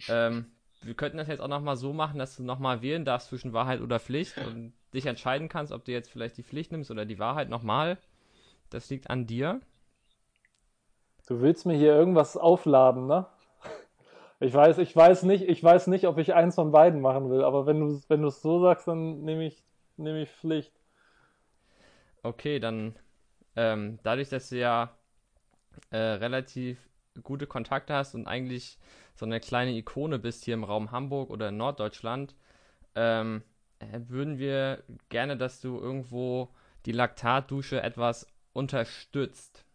Ähm, wir könnten das jetzt auch nochmal so machen, dass du nochmal wählen darfst zwischen Wahrheit oder Pflicht und dich entscheiden kannst, ob du jetzt vielleicht die Pflicht nimmst oder die Wahrheit nochmal. Das liegt an dir. Du willst mir hier irgendwas aufladen, ne? Ich weiß, ich weiß nicht, ich weiß nicht, ob ich eins von beiden machen will, aber wenn du wenn du es so sagst, dann nehme ich nehme ich Pflicht. Okay, dann ähm, dadurch, dass du ja äh, relativ gute Kontakte hast und eigentlich so eine kleine Ikone bist hier im Raum Hamburg oder in Norddeutschland, ähm, äh, würden wir gerne, dass du irgendwo die Laktatdusche etwas unterstützt.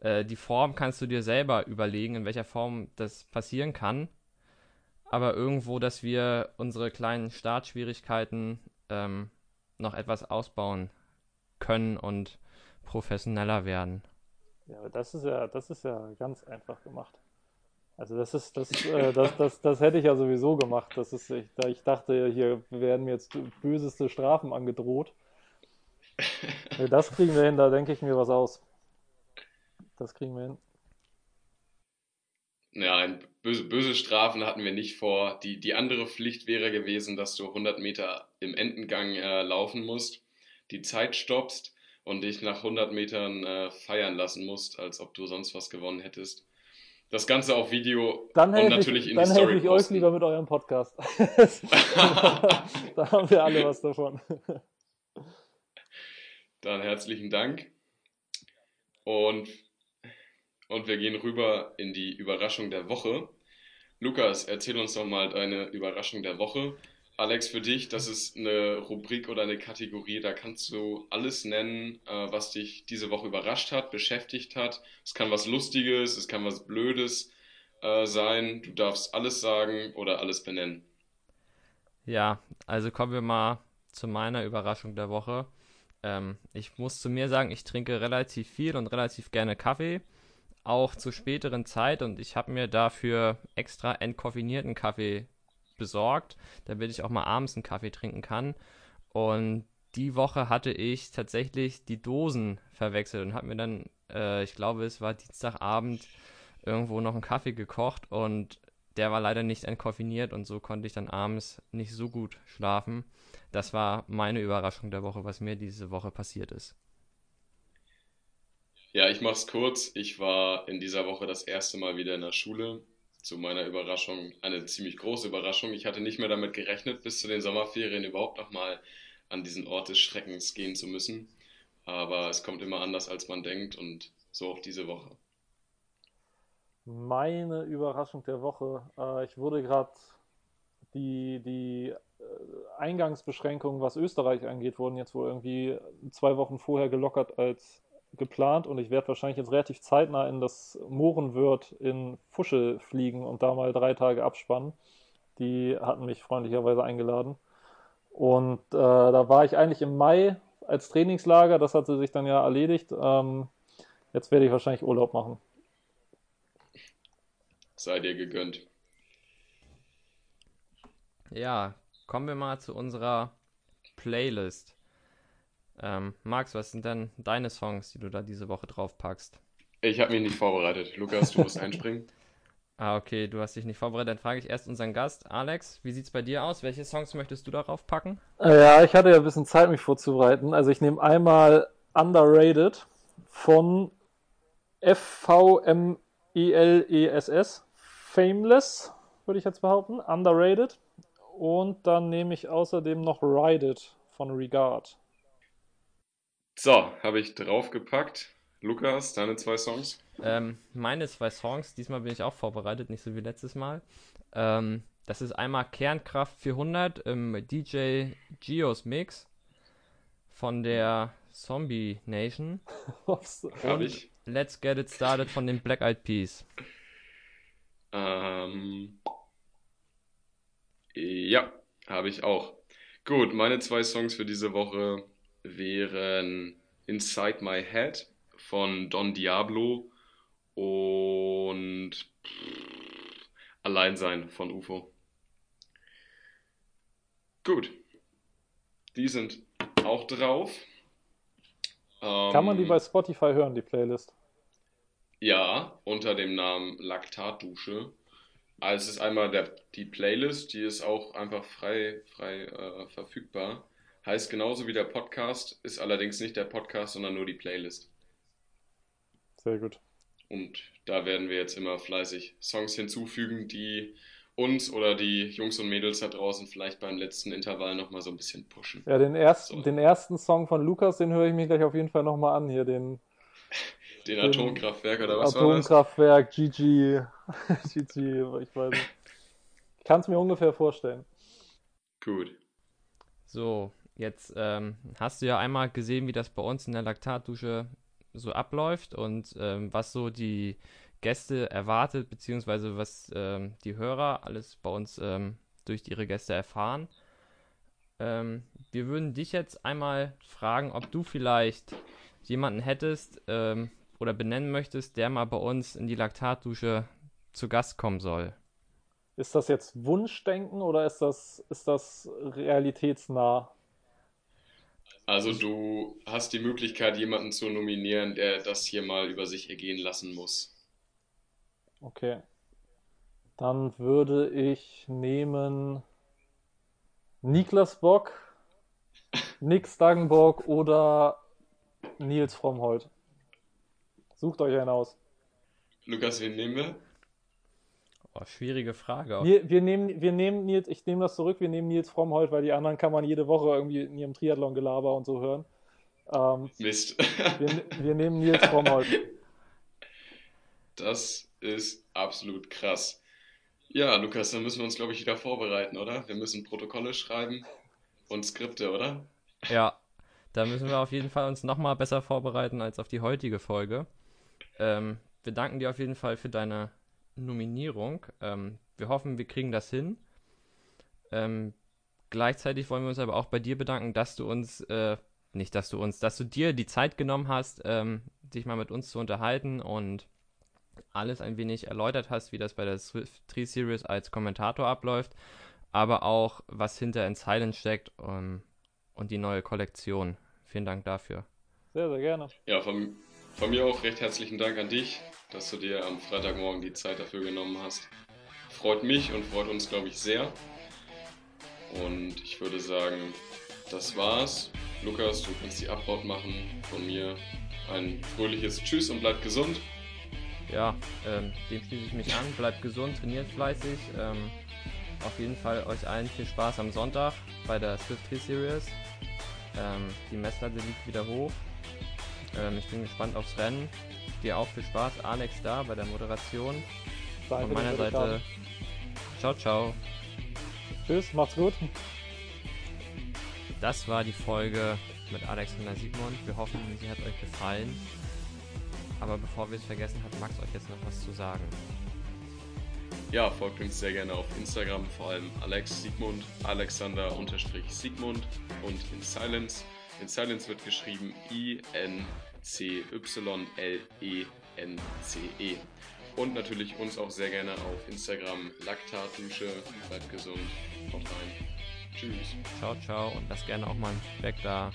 Äh, die Form kannst du dir selber überlegen, in welcher Form das passieren kann. Aber irgendwo, dass wir unsere kleinen Startschwierigkeiten ähm, noch etwas ausbauen können und professioneller werden. Ja, aber das ist ja, das ist ja ganz einfach gemacht. Also das ist, das, äh, das, das, das hätte ich ja sowieso gemacht. Das ist, ich, ich dachte, hier werden mir jetzt böseste Strafen angedroht. Das kriegen wir hin, da denke ich mir was aus. Das kriegen wir hin. Ja, böse, böse Strafen hatten wir nicht vor. Die, die andere Pflicht wäre gewesen, dass du 100 Meter im Endengang äh, laufen musst, die Zeit stoppst und dich nach 100 Metern äh, feiern lassen musst, als ob du sonst was gewonnen hättest. Das Ganze auf Video dann und natürlich ich, in die Story Dann helfe ich euch lieber mit eurem Podcast. da haben wir alle was davon. Dann herzlichen Dank. Und, und wir gehen rüber in die Überraschung der Woche. Lukas, erzähl uns doch mal deine Überraschung der Woche. Alex, für dich, das ist eine Rubrik oder eine Kategorie, da kannst du alles nennen, äh, was dich diese Woche überrascht hat, beschäftigt hat. Es kann was Lustiges, es kann was Blödes äh, sein. Du darfst alles sagen oder alles benennen. Ja, also kommen wir mal zu meiner Überraschung der Woche. Ähm, ich muss zu mir sagen, ich trinke relativ viel und relativ gerne Kaffee, auch zur späteren Zeit und ich habe mir dafür extra entkoffinierten Kaffee besorgt, damit ich auch mal abends einen Kaffee trinken kann. Und die Woche hatte ich tatsächlich die Dosen verwechselt und habe mir dann, äh, ich glaube, es war Dienstagabend, irgendwo noch einen Kaffee gekocht und der war leider nicht entkoffiniert und so konnte ich dann abends nicht so gut schlafen. Das war meine Überraschung der Woche, was mir diese Woche passiert ist. Ja, ich mach's kurz. Ich war in dieser Woche das erste Mal wieder in der Schule zu meiner Überraschung eine ziemlich große Überraschung. Ich hatte nicht mehr damit gerechnet, bis zu den Sommerferien überhaupt nochmal an diesen Ort des Schreckens gehen zu müssen. Aber es kommt immer anders, als man denkt und so auch diese Woche. Meine Überraschung der Woche. Äh, ich wurde gerade die, die äh, Eingangsbeschränkungen, was Österreich angeht, wurden jetzt wohl irgendwie zwei Wochen vorher gelockert als geplant und ich werde wahrscheinlich jetzt relativ zeitnah in das Mohrenwirt in Fuschel fliegen und da mal drei Tage abspannen. Die hatten mich freundlicherweise eingeladen. Und äh, da war ich eigentlich im Mai als Trainingslager, das hatte sich dann ja erledigt. Ähm, jetzt werde ich wahrscheinlich Urlaub machen. Sei dir gegönnt. Ja, kommen wir mal zu unserer Playlist. Ähm, Max, was sind denn deine Songs, die du da diese Woche draufpackst? Ich habe mich nicht vorbereitet. Lukas, du musst einspringen. Ah, okay, du hast dich nicht vorbereitet. Dann frage ich erst unseren Gast, Alex, wie sieht's bei dir aus? Welche Songs möchtest du darauf packen? Ja, ich hatte ja ein bisschen Zeit, mich vorzubereiten. Also ich nehme einmal Underrated von F-V-M-E-L-E-S-S. Fameless, würde ich jetzt behaupten. Underrated. Und dann nehme ich außerdem noch Ride It von Regard. So, habe ich draufgepackt. Lukas, deine zwei Songs? Ähm, meine zwei Songs, diesmal bin ich auch vorbereitet, nicht so wie letztes Mal. Ähm, das ist einmal Kernkraft 400 im DJ Geos Mix von der Zombie Nation. Hab ich. Let's Get It Started von den Black Eyed Peas. Ähm, ja, habe ich auch. Gut, meine zwei Songs für diese Woche wären Inside My Head von Don Diablo und Alleinsein von UFO. Gut. Die sind auch drauf. Kann man die Ähm, bei Spotify hören, die Playlist? Ja, unter dem Namen Laktatdusche. Also es ist einmal der, die Playlist, die ist auch einfach frei, frei äh, verfügbar. Heißt genauso wie der Podcast, ist allerdings nicht der Podcast, sondern nur die Playlist. Sehr gut. Und da werden wir jetzt immer fleißig Songs hinzufügen, die uns oder die Jungs und Mädels da draußen vielleicht beim letzten Intervall nochmal so ein bisschen pushen. Ja, den ersten, So. den ersten Song von Lukas, den höre ich mir gleich auf jeden Fall nochmal an hier, den Den Atomkraftwerk oder was war das? Atomkraftwerk, GG, GG, ich weiß nicht. Ich kann es mir ungefähr vorstellen. Gut. So, jetzt ähm, hast du ja einmal gesehen, wie das bei uns in der Laktatdusche so abläuft und ähm, was so die Gäste erwartet, beziehungsweise was ähm, die Hörer alles bei uns ähm, durch ihre Gäste erfahren. Ähm, wir würden dich jetzt einmal fragen, ob du vielleicht jemanden hättest ähm, oder benennen möchtest, der mal bei uns in die Laktatdusche zu Gast kommen soll. Ist das jetzt Wunschdenken oder ist das, ist das realitätsnah? Also du hast die Möglichkeit, jemanden zu nominieren, der das hier mal über sich ergehen lassen muss. Okay. Dann würde ich nehmen Niklas Bock, Nick Stangenborg oder Nils Frommholt. Sucht euch einen aus. Lukas, wen nehmen wir? Oh, schwierige Frage. Wir, wir nehmen, wir nehmen Nils, ich nehme das zurück, wir nehmen Nils Frommholt, weil die anderen kann man jede Woche irgendwie in ihrem Triathlon-Gelaber und so hören. Ähm, Mist. wir, wir nehmen Nils Frommholt. Das ist absolut krass. Ja, Lukas, dann müssen wir uns, glaube ich, wieder vorbereiten, oder? Wir müssen Protokolle schreiben und Skripte, oder? Ja, da müssen wir auf jeden Fall uns nochmal besser vorbereiten als auf die heutige Folge. Ähm, wir danken dir auf jeden Fall für deine Nominierung. Ähm, wir hoffen, wir kriegen das hin. Ähm, gleichzeitig wollen wir uns aber auch bei dir bedanken, dass du uns, äh, nicht dass du uns, dass du dir die Zeit genommen hast, ähm, dich mal mit uns zu unterhalten und alles ein wenig erläutert hast, wie das bei der Swift 3 Series als Kommentator abläuft, aber auch was hinter in Silent steckt um, und die neue Kollektion. Vielen Dank dafür. Sehr, sehr gerne. Ja, von, von mir auch recht herzlichen Dank an dich, dass du dir am Freitagmorgen die Zeit dafür genommen hast. Freut mich und freut uns, glaube ich, sehr. Und ich würde sagen, das war's. Lukas, du kannst die Abbaut machen. Von mir ein fröhliches Tschüss und bleibt gesund. Ja, ähm, dem schließe ich mich an. Bleibt gesund, trainiert fleißig. Ähm, auf jeden Fall euch allen viel Spaß am Sonntag bei der Swift 3 Series. Ähm, die Messlatte liegt wieder hoch. Ähm, ich bin gespannt aufs Rennen. Dir auch viel Spaß. Alex da bei der Moderation. Danke, Von meiner Seite. Ciao, ciao. Tschüss, macht's gut. Das war die Folge mit Alexander Sigmund. Wir hoffen, sie hat euch gefallen. Aber bevor wir es vergessen, hat Max euch jetzt noch was zu sagen. Ja, folgt uns sehr gerne auf Instagram, vor allem Alex Sigmund, Alexander-Sigmund und in Silence. In Silence wird geschrieben I-N-C-Y-L-E-N-C-E. Und natürlich uns auch sehr gerne auf Instagram Laktatdusche. Bleibt gesund. Haut rein. Tschüss. Ciao, ciao und lasst gerne auch mal ein Feedback da.